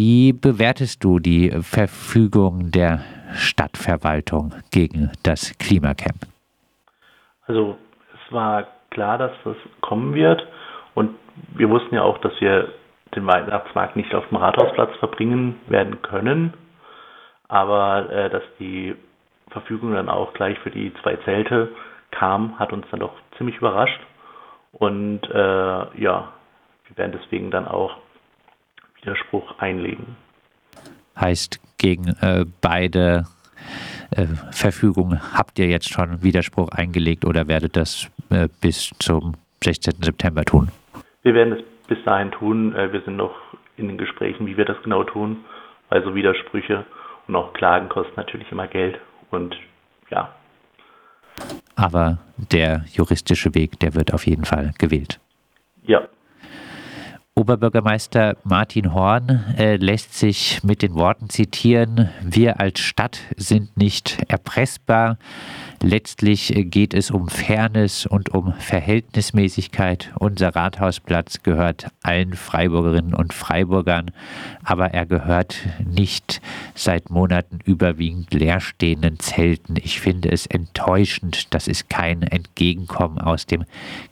wie bewertest du die Verfügung der Stadtverwaltung gegen das Klimacamp? Also es war klar, dass das kommen wird. Und wir wussten ja auch, dass wir den Weihnachtsmarkt nicht auf dem Rathausplatz verbringen werden können, aber äh, dass die Verfügung dann auch gleich für die zwei Zelte kam, hat uns dann doch ziemlich überrascht. Und äh, ja, wir werden deswegen dann auch Widerspruch einlegen. Heißt, gegen äh, beide äh, Verfügungen habt ihr jetzt schon Widerspruch eingelegt oder werdet das äh, bis zum 16. September tun? Wir werden es bis dahin tun. Äh, wir sind noch in den Gesprächen, wie wir das genau tun, weil so Widersprüche und auch Klagen kosten natürlich immer Geld und ja. Aber der juristische Weg, der wird auf jeden Fall gewählt. Ja. Oberbürgermeister Martin Horn äh, lässt sich mit den Worten zitieren, wir als Stadt sind nicht erpressbar. Letztlich äh, geht es um Fairness und um Verhältnismäßigkeit. Unser Rathausplatz gehört allen Freiburgerinnen und Freiburgern, aber er gehört nicht seit Monaten überwiegend leerstehenden Zelten. Ich finde es enttäuschend, dass es kein Entgegenkommen aus dem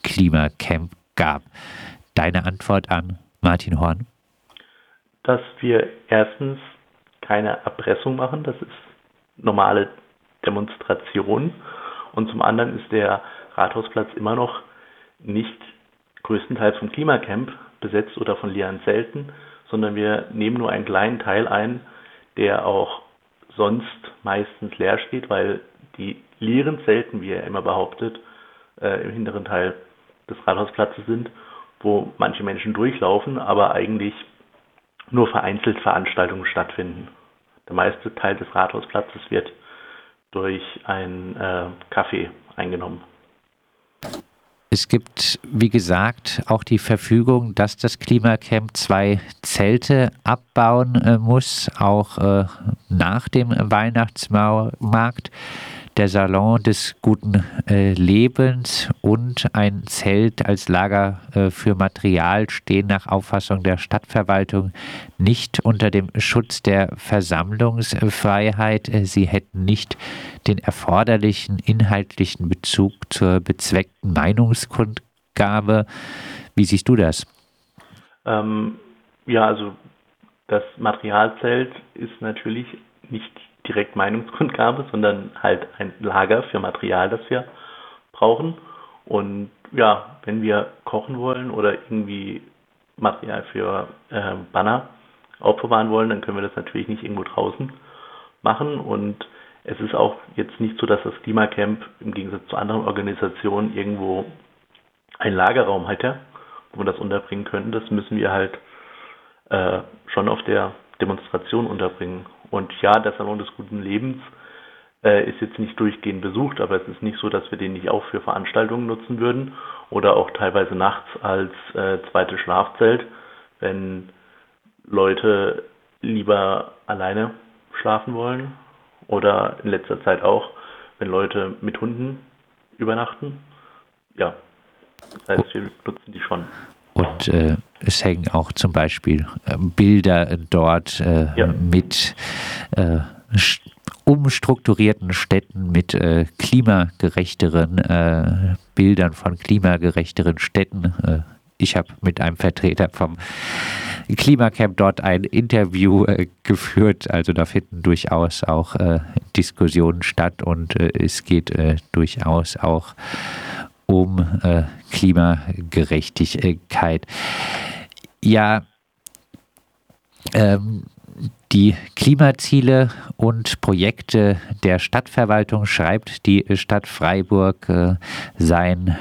Klimacamp gab deine Antwort an Martin Horn? Dass wir erstens keine Erpressung machen, das ist normale Demonstration. Und zum anderen ist der Rathausplatz immer noch nicht größtenteils vom Klimacamp besetzt oder von leeren Zelten, sondern wir nehmen nur einen kleinen Teil ein, der auch sonst meistens leer steht, weil die leeren Zelten, wie er immer behauptet, äh, im hinteren Teil des Rathausplatzes sind wo manche Menschen durchlaufen, aber eigentlich nur vereinzelt Veranstaltungen stattfinden. Der meiste Teil des Rathausplatzes wird durch ein äh, Café eingenommen. Es gibt, wie gesagt, auch die Verfügung, dass das Klimacamp zwei Zelte abbauen äh, muss, auch äh, nach dem Weihnachtsmarkt der Salon des guten äh, Lebens und ein Zelt als Lager äh, für Material stehen nach Auffassung der Stadtverwaltung nicht unter dem Schutz der Versammlungsfreiheit. Äh, sie hätten nicht den erforderlichen inhaltlichen Bezug zur bezweckten Meinungskundgabe. Wie siehst du das? Ähm, ja, also das Materialzelt ist natürlich nicht direkt Meinungskundgabe, sondern halt ein Lager für Material, das wir brauchen. Und ja, wenn wir kochen wollen oder irgendwie Material für äh, Banner aufbewahren wollen, dann können wir das natürlich nicht irgendwo draußen machen. Und es ist auch jetzt nicht so, dass das Klimacamp im Gegensatz zu anderen Organisationen irgendwo einen Lagerraum hätte, wo wir das unterbringen könnten. Das müssen wir halt äh, schon auf der Demonstration unterbringen. Und ja, der Salon des guten Lebens äh, ist jetzt nicht durchgehend besucht, aber es ist nicht so, dass wir den nicht auch für Veranstaltungen nutzen würden oder auch teilweise nachts als äh, zweites Schlafzelt, wenn Leute lieber alleine schlafen wollen oder in letzter Zeit auch, wenn Leute mit Hunden übernachten. Ja, das heißt, wir nutzen die schon. Und äh, es hängen auch zum Beispiel äh, Bilder dort äh, ja. mit äh, umstrukturierten Städten, mit äh, klimagerechteren äh, Bildern von klimagerechteren Städten. ich habe mit einem Vertreter vom Klimacamp dort ein Interview geführt. Also da finden durchaus auch Diskussionen statt und es geht durchaus auch um äh, Klimagerechtigkeit. Ja, ähm, die Klimaziele und Projekte der Stadtverwaltung schreibt die Stadt Freiburg äh, seien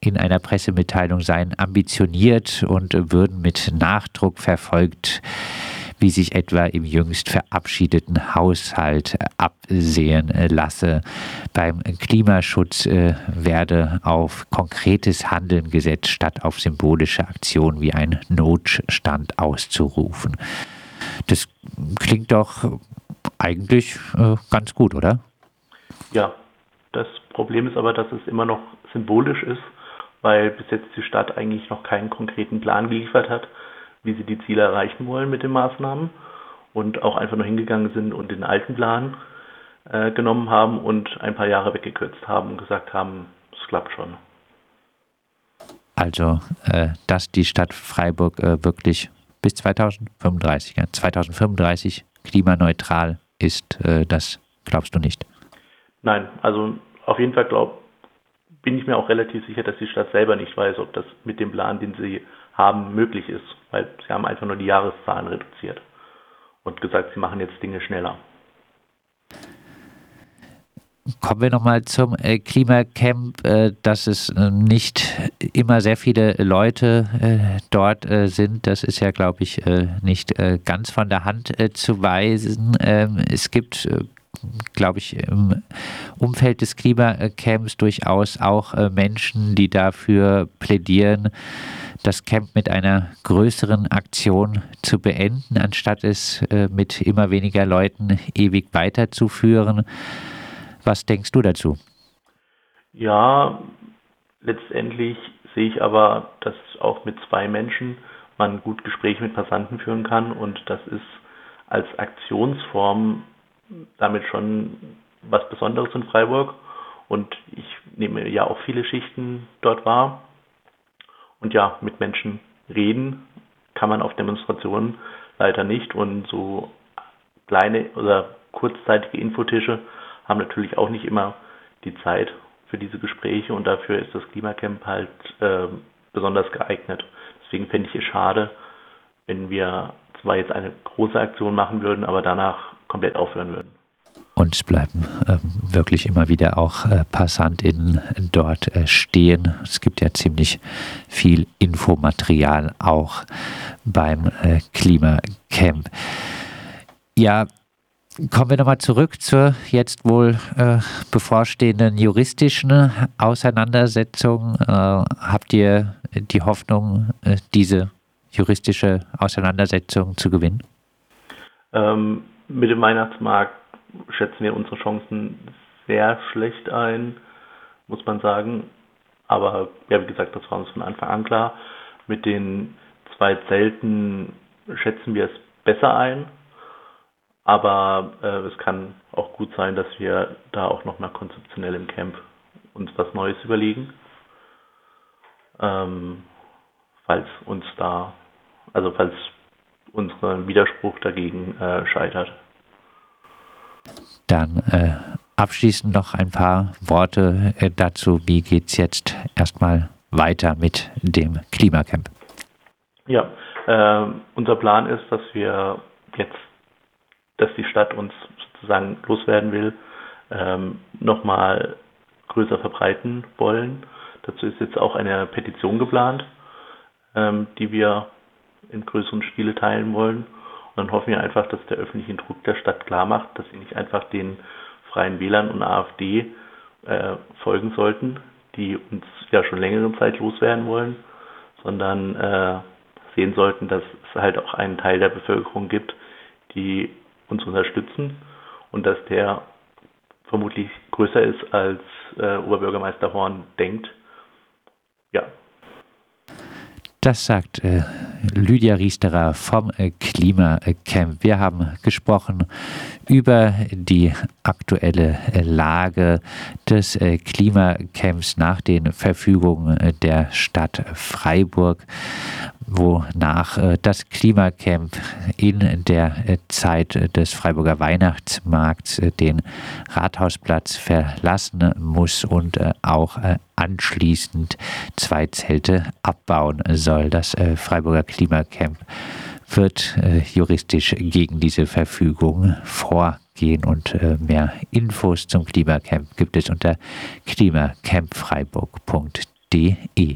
in einer Pressemitteilung seien ambitioniert und würden mit Nachdruck verfolgt wie sich etwa im jüngst verabschiedeten Haushalt absehen lasse. Beim Klimaschutz äh, werde auf konkretes Handeln gesetzt, statt auf symbolische Aktionen wie ein Notstand auszurufen. Das klingt doch eigentlich äh, ganz gut, oder? Ja, das Problem ist aber, dass es immer noch symbolisch ist, weil bis jetzt die Stadt eigentlich noch keinen konkreten Plan geliefert hat, wie sie die Ziele erreichen wollen mit den Maßnahmen und auch einfach nur hingegangen sind und den alten Plan äh, genommen haben und ein paar Jahre weggekürzt haben und gesagt haben, es klappt schon. Also, äh, dass die Stadt Freiburg äh, wirklich bis 2035, ja, 2035 klimaneutral ist, äh, das glaubst du nicht? Nein, also auf jeden Fall glaub, bin ich mir auch relativ sicher, dass die Stadt selber nicht weiß, ob das mit dem Plan, den sie haben, möglich ist, weil sie haben einfach nur die Jahreszahlen reduziert und gesagt, sie machen jetzt Dinge schneller. Kommen wir nochmal zum äh, Klimacamp, äh, dass es äh, nicht immer sehr viele Leute dort sind. Das ist ja, glaube ich, nicht ganz von der Hand zu weisen. Ähm, es gibt glaube ich, im Umfeld des Klimacamps durchaus auch Menschen, die dafür plädieren, das Camp mit einer größeren Aktion zu beenden, anstatt es mit immer weniger Leuten ewig weiterzuführen. Was denkst du dazu? Ja, letztendlich sehe ich aber, dass auch mit zwei Menschen man gut Gespräche mit Passanten führen kann und das ist als Aktionsform damit schon was Besonderes in Freiburg und ich nehme ja auch viele Schichten dort wahr und ja, mit Menschen reden kann man auf Demonstrationen leider nicht und so kleine oder kurzzeitige Infotische haben natürlich auch nicht immer die Zeit für diese Gespräche und dafür ist das Klimacamp halt äh, besonders geeignet. Deswegen fände ich es schade, wenn wir zwar jetzt eine große Aktion machen würden, aber danach komplett aufhören würden. Und bleiben äh, wirklich immer wieder auch äh, PassantInnen dort äh, stehen. Es gibt ja ziemlich viel Infomaterial auch beim äh, Klimacamp. Ja, Kommen wir nochmal zurück zur jetzt wohl äh, bevorstehenden juristischen Auseinandersetzung. Äh, habt ihr die Hoffnung, äh, diese juristische Auseinandersetzung zu gewinnen? Ähm, mit dem Weihnachtsmarkt schätzen wir unsere Chancen sehr schlecht ein, muss man sagen. Aber ja, wie gesagt, das war uns von Anfang an klar. Mit den zwei Zelten schätzen wir es besser ein aber äh, es kann auch gut sein, dass wir da auch nochmal konzeptionell im Camp uns was Neues überlegen. Ähm, falls uns da, also falls unser Widerspruch dagegen äh, scheitert. Dann äh, abschließend noch ein paar Worte äh, dazu. Wie geht es jetzt erstmal weiter mit dem Klimacamp? Ja, äh, unser Plan ist, dass wir jetzt dass die Stadt uns sozusagen loswerden will, ähm, nochmal größer verbreiten wollen. Dazu ist jetzt auch eine Petition geplant, ähm, die wir in größeren Stile teilen wollen. Dann hoffen wir einfach, dass der öffentliche Druck der Stadt klar macht, dass sie nicht einfach den Freien Wählern und AfD äh, folgen sollten, die uns ja schon längere Zeit loswerden wollen, sondern äh, sehen sollten, dass es halt auch einen Teil der Bevölkerung gibt, die uns unterstützen und dass der vermutlich größer ist, als äh, Oberbürgermeister Horn denkt. Ja. Das sagt äh, Lydia Riesterer vom äh, Klimacamp. Wir haben gesprochen über die aktuelle äh, Lage des äh, Klimacamps nach den Verfügungen der Stadt Freiburg wonach das Klimacamp in der Zeit des Freiburger Weihnachtsmarkts den Rathausplatz verlassen muss und auch anschließend zwei Zelte abbauen soll. Das Freiburger Klimacamp wird juristisch gegen diese Verfügung vorgehen und mehr Infos zum Klimacamp gibt es unter klimacampfreiburg.de.